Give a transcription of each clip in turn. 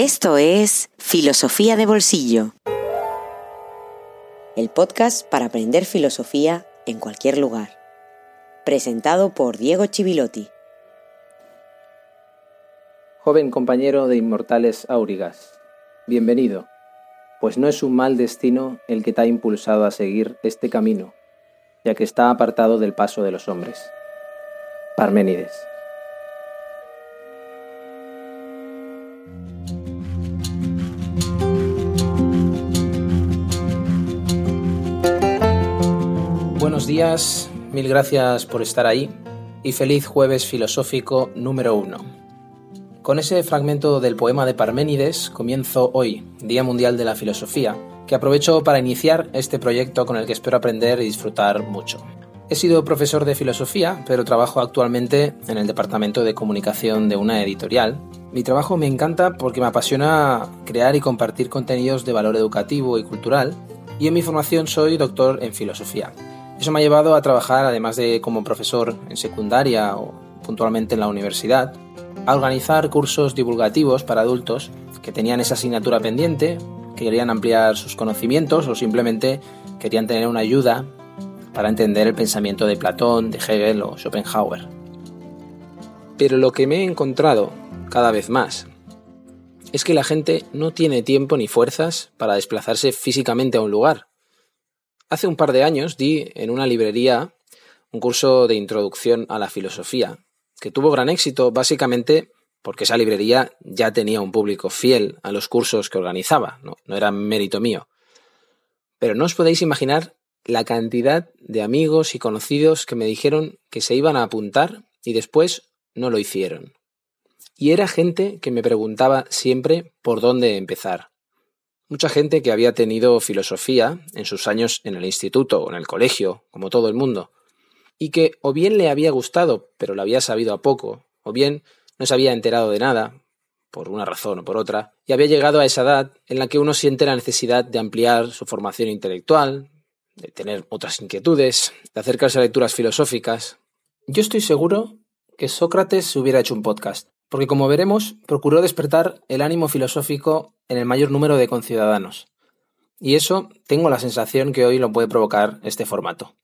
Esto es Filosofía de Bolsillo, el podcast para aprender filosofía en cualquier lugar. Presentado por Diego Chivilotti. Joven compañero de Inmortales Aurigas, bienvenido, pues no es un mal destino el que te ha impulsado a seguir este camino, ya que está apartado del paso de los hombres. Parménides. Días, mil gracias por estar ahí y feliz jueves filosófico número uno. Con ese fragmento del poema de Parménides comienzo hoy, Día Mundial de la Filosofía, que aprovecho para iniciar este proyecto con el que espero aprender y disfrutar mucho. He sido profesor de filosofía, pero trabajo actualmente en el departamento de comunicación de una editorial. Mi trabajo me encanta porque me apasiona crear y compartir contenidos de valor educativo y cultural, y en mi formación soy doctor en filosofía. Eso me ha llevado a trabajar, además de como profesor en secundaria o puntualmente en la universidad, a organizar cursos divulgativos para adultos que tenían esa asignatura pendiente, que querían ampliar sus conocimientos o simplemente querían tener una ayuda para entender el pensamiento de Platón, de Hegel o Schopenhauer. Pero lo que me he encontrado cada vez más es que la gente no tiene tiempo ni fuerzas para desplazarse físicamente a un lugar, Hace un par de años di en una librería un curso de introducción a la filosofía, que tuvo gran éxito básicamente porque esa librería ya tenía un público fiel a los cursos que organizaba, no, era mérito mío. Pero no os podéis imaginar la cantidad de amigos y conocidos que me dijeron que se iban a apuntar y después no lo hicieron. Y era gente que me preguntaba siempre por dónde empezar. Mucha gente que había tenido filosofía en sus años en el instituto o en el colegio, como todo el mundo, y que o bien le había gustado, pero lo había sabido a poco, o bien no se había enterado de nada, por una razón o por otra, y había llegado a esa edad en la que uno siente la necesidad de ampliar su formación intelectual, de tener otras inquietudes, de acercarse a lecturas filosóficas. Yo estoy seguro que Sócrates hubiera hecho un podcast, porque como veremos, procuró despertar el ánimo filosófico en el mayor número de conciudadanos. Y eso tengo la sensación que hoy lo puede provocar este formato.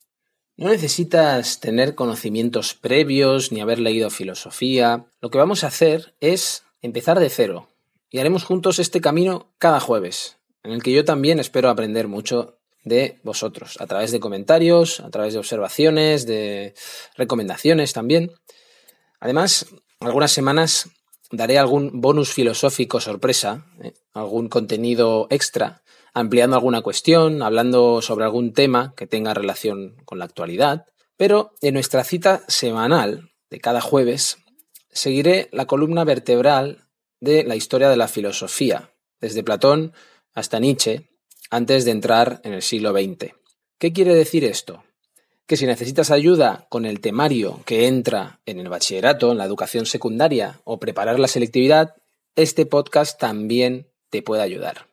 No necesitas tener conocimientos previos ni haber leído filosofía. Lo que vamos a hacer es empezar de cero. Y haremos juntos este camino cada jueves, en el que yo también espero aprender mucho de vosotros, a través de comentarios, a través de observaciones, de recomendaciones también. Además, algunas semanas daré algún bonus filosófico sorpresa, ¿eh? algún contenido extra, ampliando alguna cuestión, hablando sobre algún tema que tenga relación con la actualidad. Pero en nuestra cita semanal de cada jueves seguiré la columna vertebral de la historia de la filosofía, desde Platón hasta Nietzsche, antes de entrar en el siglo XX. ¿Qué quiere decir esto? Que si necesitas ayuda con el temario que entra en el bachillerato, en la educación secundaria o preparar la selectividad, este podcast también te puede ayudar.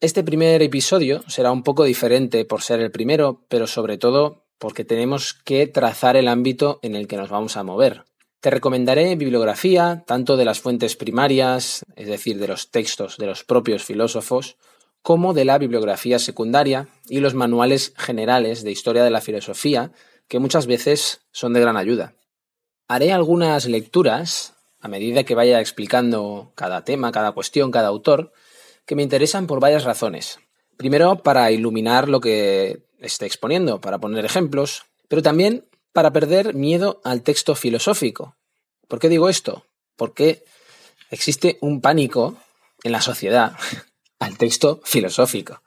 Este primer episodio será un poco diferente por ser el primero, pero sobre todo porque tenemos que trazar el ámbito en el que nos vamos a mover. Te recomendaré bibliografía, tanto de las fuentes primarias, es decir, de los textos de los propios filósofos, como de la bibliografía secundaria y los manuales generales de historia de la filosofía, que muchas veces son de gran ayuda. Haré algunas lecturas, a medida que vaya explicando cada tema, cada cuestión, cada autor, que me interesan por varias razones. Primero, para iluminar lo que esté exponiendo, para poner ejemplos, pero también para perder miedo al texto filosófico. ¿Por qué digo esto? Porque existe un pánico en la sociedad al texto filosófico.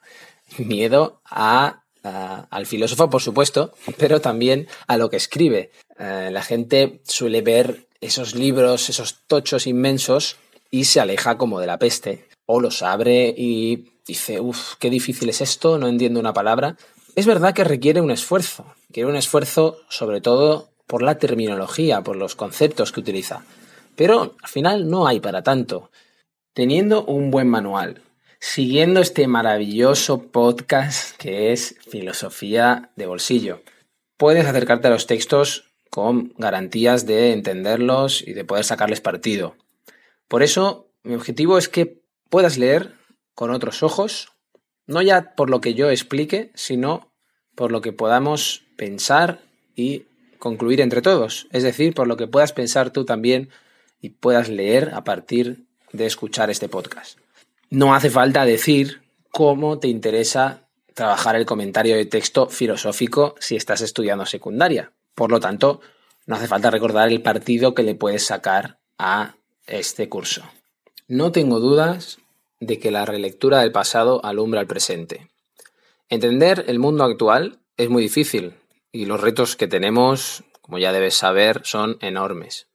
Miedo a, al filósofo, por supuesto, pero también a lo que escribe. Eh, la gente suele ver esos libros, esos tochos inmensos, y se aleja como de la peste. O los abre y dice, uff, qué difícil es esto, no entiendo una palabra. Es verdad que requiere un esfuerzo. Requiere un esfuerzo sobre todo por la terminología, por los conceptos que utiliza. Pero al final no hay para tanto. Teniendo un buen manual, siguiendo este maravilloso podcast que es Filosofía de Bolsillo. Puedes acercarte a los textos con garantías de entenderlos y de poder sacarles partido. Por eso Mi objetivo es que puedas leer con otros ojos, no ya por lo que yo explique, sino por lo que podamos pensar y concluir entre todos, es decir, por lo que puedas pensar tú también y puedas leer a partir de escuchar este podcast. No hace falta decir cómo te interesa trabajar el comentario de texto filosófico si estás estudiando secundaria. Por lo tanto, no hace falta recordar el partido que le puedes sacar a este curso. No tengo dudas de que la relectura del pasado alumbra el presente. Entender el mundo actual es muy difícil, y los retos que tenemos, como ya debes saber, son enormes.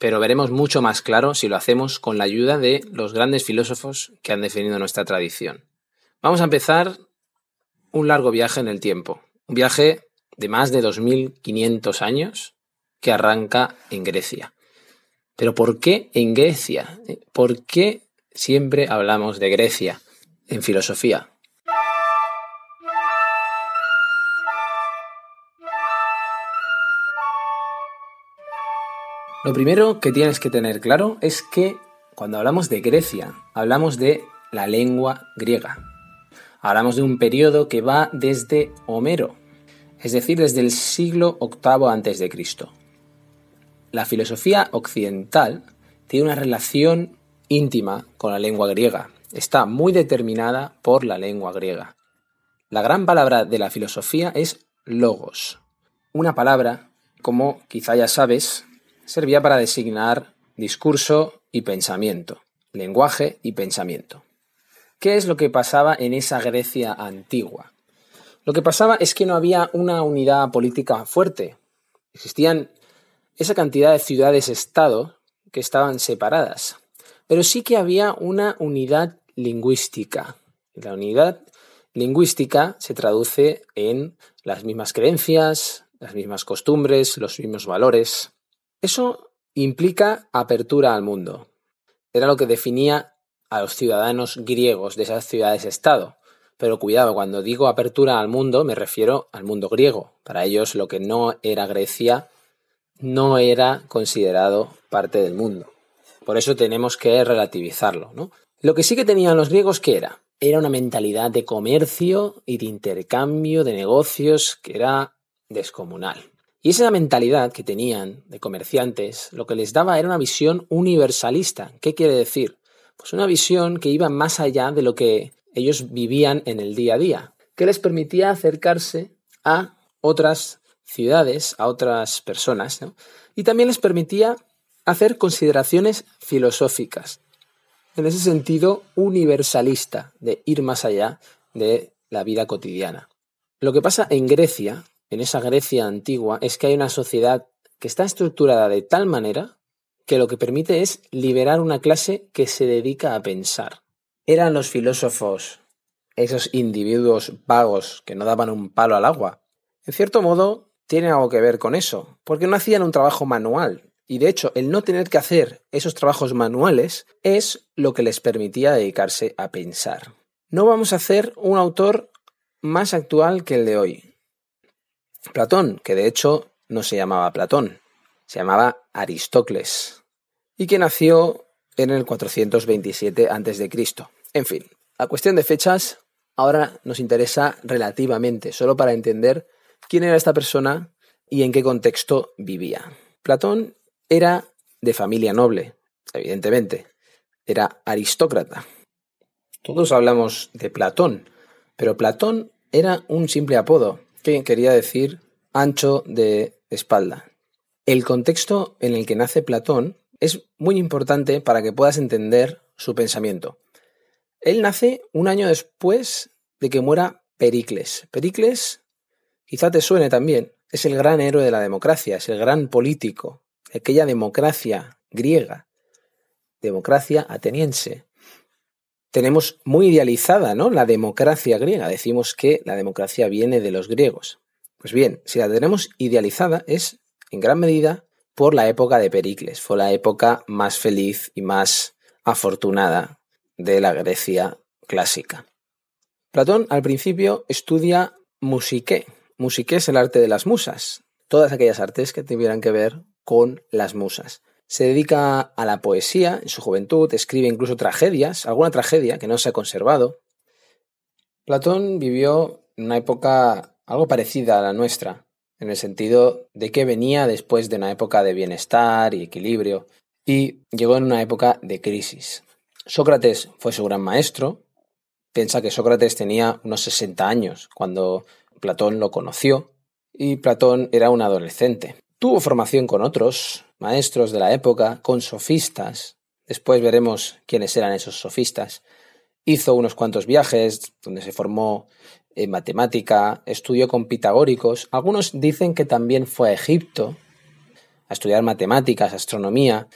Pero veremos mucho más claro si lo hacemos con la ayuda de los grandes filósofos que han definido nuestra tradición. Vamos a empezar un largo viaje en el tiempo, un viaje de más de 2.500 años que arranca en Grecia. Pero ¿por qué en Grecia? ¿Por qué siempre hablamos de Grecia en filosofía? Lo primero que tienes que tener claro es que cuando hablamos de Grecia, hablamos de la lengua griega. Hablamos de un periodo que va desde Homero, es decir, desde el siglo VIII a.C. La filosofía occidental tiene una relación íntima con la lengua griega. Está muy determinada por la lengua griega. La gran palabra de la filosofía es logos. Una palabra, como quizá ya sabes, servía para designar discurso y pensamiento, lenguaje y pensamiento. ¿Qué es lo que pasaba en esa Grecia antigua? Lo que pasaba es que no había una unidad política fuerte. Existían esa cantidad de ciudades-estado que estaban separadas. Pero sí que había una unidad lingüística. La unidad lingüística se traduce en las mismas creencias, las mismas costumbres, los mismos valores. Eso implica apertura al mundo. Era lo que definía a los ciudadanos griegos de esas ciudades-estado. Pero cuidado, cuando digo apertura al mundo me refiero al mundo griego. Para ellos lo que no era Grecia no era considerado parte del mundo. Por eso tenemos que relativizarlo. ¿no? Lo que sí que tenían los griegos, ¿qué era? Era una mentalidad de comercio y de intercambio de negocios que era descomunal. Y esa mentalidad que tenían de comerciantes lo que les daba era una visión universalista. ¿Qué quiere decir? Pues una visión que iba más allá de lo que ellos vivían en el día a día, que les permitía acercarse a otras ciudades, a otras personas, y también les permitía hacer consideraciones filosóficas, en ese sentido universalista, de ir más allá de la vida cotidiana. Lo que pasa en Grecia en esa Grecia antigua es que hay una sociedad que está estructurada de tal manera que lo que permite es liberar una clase que se dedica a pensar. ¿Eran los filósofos esos individuos vagos que no daban un palo al agua? En cierto modo, tiene algo que ver con eso, porque no hacían un trabajo manual, y de hecho, el no tener que hacer esos trabajos manuales es lo que les permitía dedicarse a pensar. No vamos a hacer un autor más actual que el de hoy. Platón, que de hecho no se llamaba Platón, se llamaba Aristócles, y que nació en el 427 a.C. En fin, a cuestión de fechas, ahora nos interesa relativamente, solo para entender quién era esta persona y en qué contexto vivía. Platón era de familia noble, evidentemente, era aristócrata. Todos hablamos de Platón, pero Platón era un simple apodo, que quería decir ancho de espalda. El contexto en el que nace Platón es muy importante para que puedas entender su pensamiento. Él nace un año después de que muera Pericles. Pericles, quizá te suene también, es el gran héroe de la democracia, es el gran político, aquella democracia griega, democracia ateniense, tenemos muy idealizada, ¿no? La democracia griega. Decimos que la democracia viene de los griegos. Pues bien, si la tenemos idealizada es en gran medida por la época de Pericles. Fue la época más feliz y más afortunada de la Grecia clásica. Platón al principio estudia musiqué. Musiqué es el arte de las musas. Todas aquellas artes que tuvieran que ver con las musas. Se dedica a la poesía en su juventud, escribe incluso tragedias, alguna tragedia que no se ha conservado. Platón vivió en una época algo parecida a la nuestra, en el sentido de que venía después de una época de bienestar y equilibrio, y llegó en una época de crisis. Sócrates fue su gran maestro. Piensa que Sócrates tenía unos 60 años cuando Platón lo conoció, y Platón era un adolescente. Tuvo formación con otros maestros de la época, con sofistas. Después veremos quiénes eran esos sofistas. Hizo unos cuantos viajes donde se formó en matemática, estudió con pitagóricos. Algunos dicen que también fue a Egipto a estudiar matemáticas, astronomía.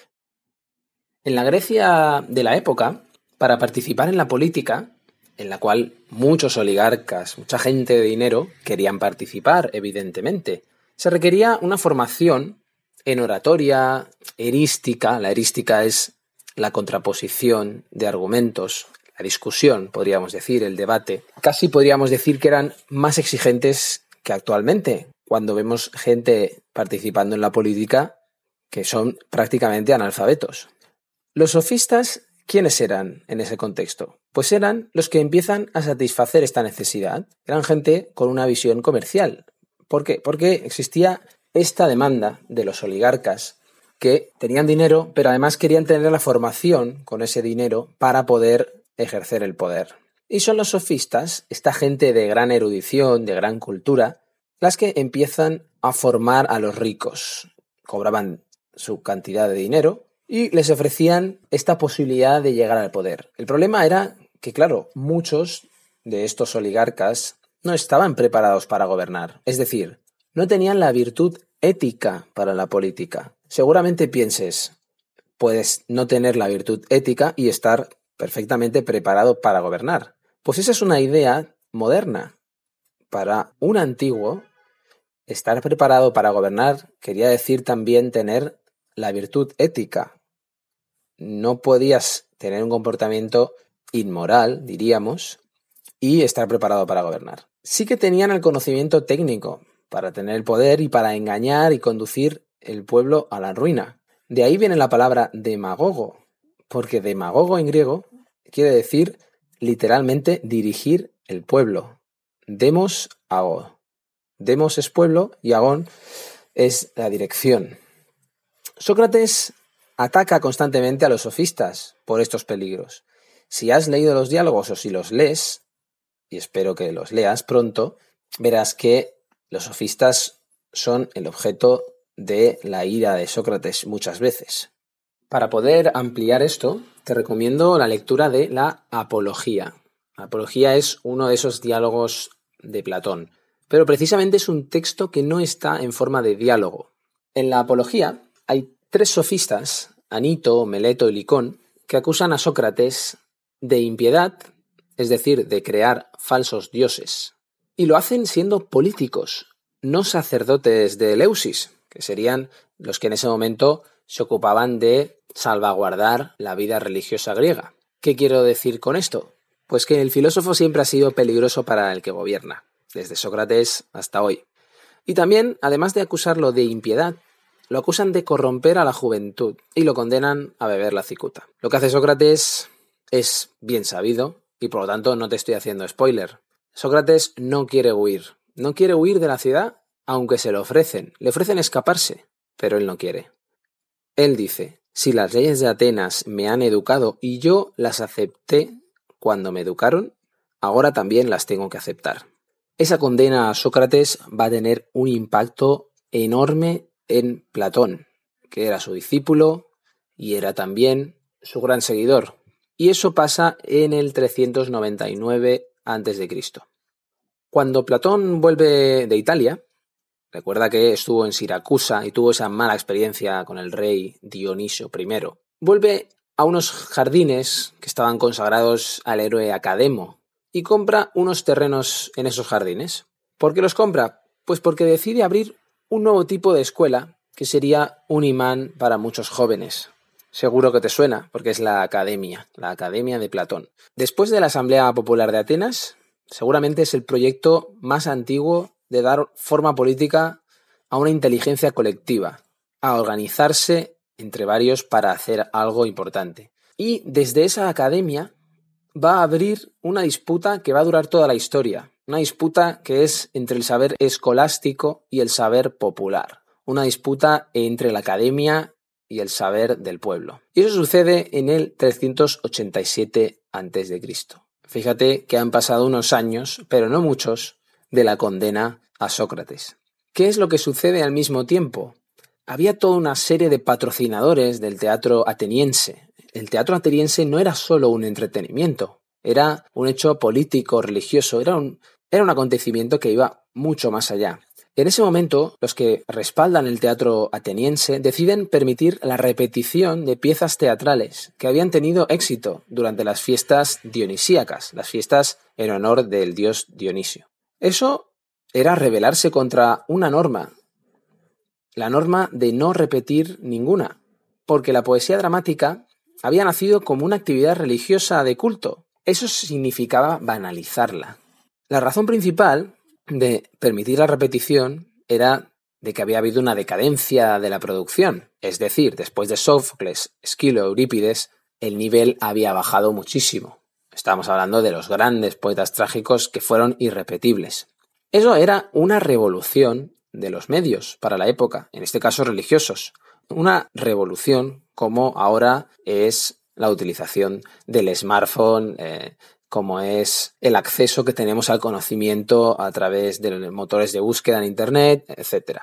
En la Grecia de la época, para participar en la política, en la cual muchos oligarcas, mucha gente de dinero querían participar, evidentemente, se requería una formación en oratoria, erística. La erística es la contraposición de argumentos, la discusión, podríamos decir, el debate. Casi podríamos decir que eran más exigentes que actualmente, cuando vemos gente participando en la política que son prácticamente analfabetos. Los sofistas, ¿quiénes eran en ese contexto? Pues eran los que empiezan a satisfacer esta necesidad. Eran gente con una visión comercial, ¿Por qué? Porque existía esta demanda de los oligarcas que tenían dinero, pero además querían tener la formación con ese dinero para poder ejercer el poder. Y son los sofistas, esta gente de gran erudición, de gran cultura, las que empiezan a formar a los ricos. Cobraban su cantidad de dinero y les ofrecían esta posibilidad de llegar al poder. El problema era que, claro, muchos de estos oligarcas no estaban preparados para gobernar, es decir, no tenían la virtud ética para la política. Seguramente pienses, puedes no tener la virtud ética y estar perfectamente preparado para gobernar. Pues esa es una idea moderna. Para un antiguo, estar preparado para gobernar quería decir también tener la virtud ética. No podías tener un comportamiento inmoral, diríamos, y estar preparado para gobernar sí que tenían el conocimiento técnico para tener el poder y para engañar y conducir el pueblo a la ruina. De ahí viene la palabra demagogo, porque demagogo en griego quiere decir literalmente dirigir el pueblo. Demos ago. Demos es pueblo y agón es la dirección. Sócrates ataca constantemente a los sofistas por estos peligros. Si has leído los diálogos o si los lees, y espero que los leas pronto, verás que los sofistas son el objeto de la ira de Sócrates muchas veces. Para poder ampliar esto, te recomiendo la lectura de la Apología. La Apología es uno de esos diálogos de Platón, pero precisamente es un texto que no está en forma de diálogo. En la Apología hay tres sofistas, Anito, Meleto y Licón, que acusan a Sócrates de impiedad, es decir, de crear falsos dioses. Y lo hacen siendo políticos, no sacerdotes de Eleusis, que serían los que en ese momento se ocupaban de salvaguardar la vida religiosa griega. ¿Qué quiero decir con esto? Pues que el filósofo siempre ha sido peligroso para el que gobierna, desde Sócrates hasta hoy. Y también, además de acusarlo de impiedad, lo acusan de corromper a la juventud y lo condenan a beber la cicuta. Lo que hace Sócrates es bien sabido, y por lo tanto no te estoy haciendo spoiler. Sócrates no quiere huir, no quiere huir de la ciudad aunque se lo ofrecen, le ofrecen escaparse, pero él no quiere. Él dice, si las leyes de Atenas me han educado y yo las acepté cuando me educaron, ahora también las tengo que aceptar. Esa condena a Sócrates va a tener un impacto enorme en Platón, que era su discípulo y era también su gran seguidor. Y eso pasa en el 399 a.C. Cuando Platón vuelve de Italia, recuerda que estuvo en Siracusa y tuvo esa mala experiencia con el rey Dionisio I, vuelve a unos jardines que estaban consagrados al héroe Academo y compra unos terrenos en esos jardines. ¿Por qué los compra? Pues porque decide abrir un nuevo tipo de escuela que sería un imán para muchos jóvenes, Seguro que te suena, porque es la Academia, la Academia de Platón. Después de la Asamblea Popular de Atenas, seguramente es el proyecto más antiguo de dar forma política a una inteligencia colectiva, a organizarse entre varios para hacer algo importante. Y desde esa academia va a abrir una disputa que va a durar toda la historia, una disputa que es entre el saber escolástico y el saber popular, una disputa entre la academia y el saber del pueblo. Y eso sucede en el 387 a.C. Fíjate que han pasado unos años, pero no muchos, de la condena a Sócrates. ¿Qué es lo que sucede al mismo tiempo? Había toda una serie de patrocinadores del teatro ateniense. El teatro ateniense no era solo un entretenimiento, era un hecho político, religioso, era un, era un acontecimiento que iba mucho más allá. En ese momento, los que respaldan el teatro ateniense deciden permitir la repetición de piezas teatrales que habían tenido éxito durante las fiestas dionisíacas, las fiestas en honor del dios Dionisio. Eso era rebelarse contra una norma, la norma de no repetir ninguna, porque la poesía dramática había nacido como una actividad religiosa de culto. Eso significaba banalizarla. La razón principal de permitir la repetición era de que había habido una decadencia de la producción, es decir, después de Sófocles, Esquilo, Eurípides, el nivel había bajado muchísimo. Estamos hablando de los grandes poetas trágicos que fueron irrepetibles. Eso era una revolución de los medios para la época, en este caso religiosos. Una revolución como ahora es la utilización del smartphone, eh, como es el acceso que tenemos al conocimiento a través de motores de búsqueda en Internet, etc.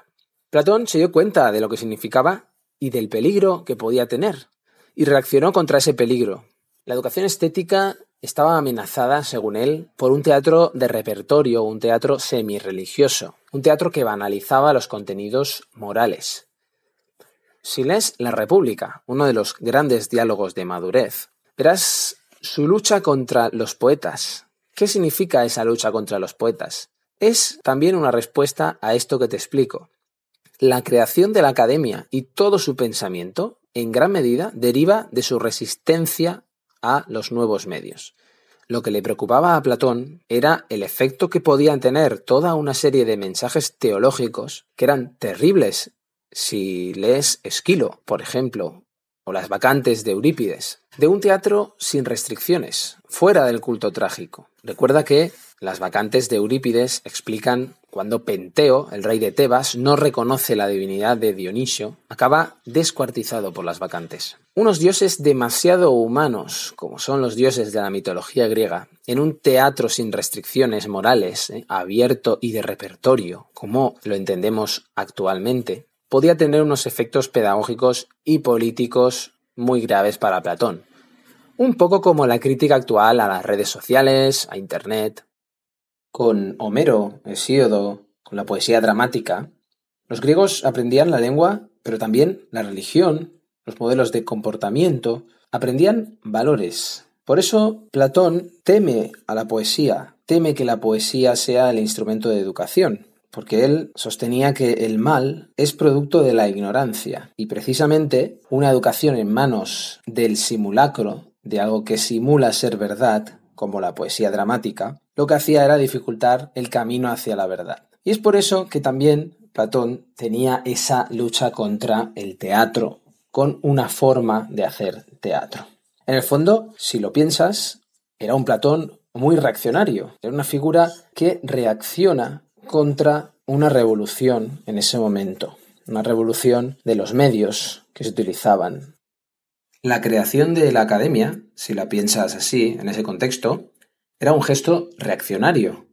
Platón se dio cuenta de lo que significaba y del peligro que podía tener, y reaccionó contra ese peligro. La educación estética estaba amenazada, según él, por un teatro de repertorio, un teatro semi-religioso, un teatro que banalizaba los contenidos morales. Si lees La República, uno de los grandes diálogos de madurez, verás su lucha contra los poetas. ¿Qué significa esa lucha contra los poetas? Es también una respuesta a esto que te explico. La creación de la academia y todo su pensamiento, en gran medida, deriva de su resistencia a los nuevos medios. Lo que le preocupaba a Platón era el efecto que podían tener toda una serie de mensajes teológicos que eran terribles si lees Esquilo, por ejemplo, o las vacantes de Eurípides, de un teatro sin restricciones, fuera del culto trágico. Recuerda que las vacantes de Eurípides explican cuando Penteo, el rey de Tebas, no reconoce la divinidad de Dionisio, acaba descuartizado por las vacantes. Unos dioses demasiado humanos, como son los dioses de la mitología griega, en un teatro sin restricciones morales, eh, abierto y de repertorio, como lo entendemos actualmente, podía tener unos efectos pedagógicos y políticos muy graves para Platón. Un poco como la crítica actual a las redes sociales, a Internet. Con Homero, Hesíodo, con la poesía dramática, los griegos aprendían la lengua, pero también la religión, los modelos de comportamiento, aprendían valores. Por eso Platón teme a la poesía, teme que la poesía sea el instrumento de educación, porque él sostenía que el mal es producto de la ignorancia y precisamente una educación en manos del simulacro, de algo que simula ser verdad, como la poesía dramática, lo que hacía era dificultar el camino hacia la verdad. Y es por eso que también Platón tenía esa lucha contra el teatro, con una forma de hacer teatro. En el fondo, si lo piensas, era un Platón muy reaccionario, era una figura que reacciona contra una revolución en ese momento, una revolución de los medios que se utilizaban. La creación de la academia, si la piensas así, en ese contexto, era un gesto reaccionario.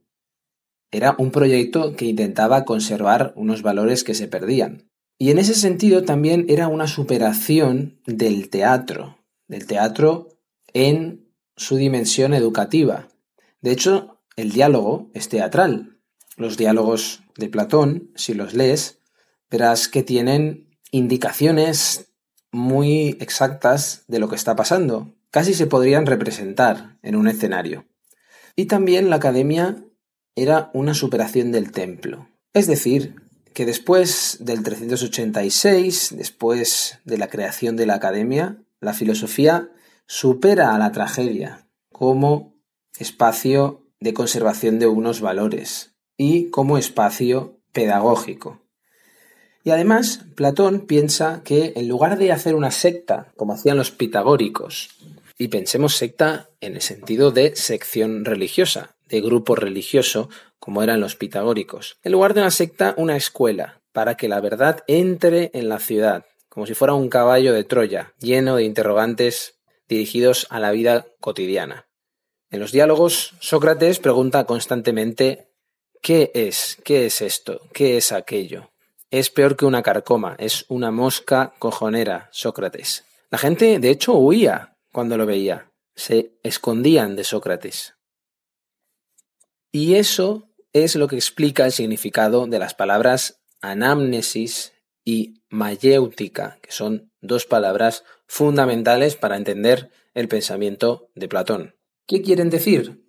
Era un proyecto que intentaba conservar unos valores que se perdían. Y en ese sentido también era una superación del teatro, del teatro en su dimensión educativa. De hecho, el diálogo es teatral, los diálogos de Platón, si los lees, verás que tienen indicaciones muy exactas de lo que está pasando. Casi se podrían representar en un escenario. Y también la academia era una superación del templo. Es decir, que después del 386, después de la creación de la academia, la filosofía supera a la tragedia como espacio de conservación de unos valores, y como espacio pedagógico. Y además, Platón piensa que en lugar de hacer una secta, como hacían los pitagóricos, y pensemos secta en el sentido de sección religiosa, de grupo religioso, como eran los pitagóricos. En lugar de una secta, una escuela, para que la verdad entre en la ciudad, como si fuera un caballo de Troya, lleno de interrogantes dirigidos a la vida cotidiana. En los diálogos, Sócrates pregunta constantemente ¿qué es? ¿qué es esto? ¿qué es aquello? Es peor que una carcoma, es una mosca cojonera, Sócrates. La gente, de hecho, huía cuando lo veía, se escondían de Sócrates. Y eso es lo que explica el significado de las palabras anamnesis y mayéutica, que son dos palabras fundamentales para entender el pensamiento de Platón. ¿Qué quieren decir?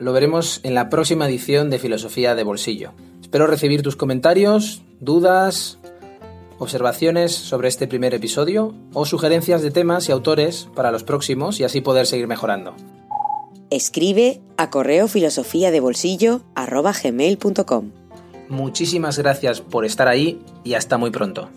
Lo veremos en la próxima edición de Filosofía de Bolsillo. Espero recibir tus comentarios, dudas, observaciones sobre este primer episodio o sugerencias de temas y autores para los próximos y así poder seguir mejorando. Escribe a correo filosofía de bolsillo Muchísimas gracias por estar ahí y hasta muy pronto.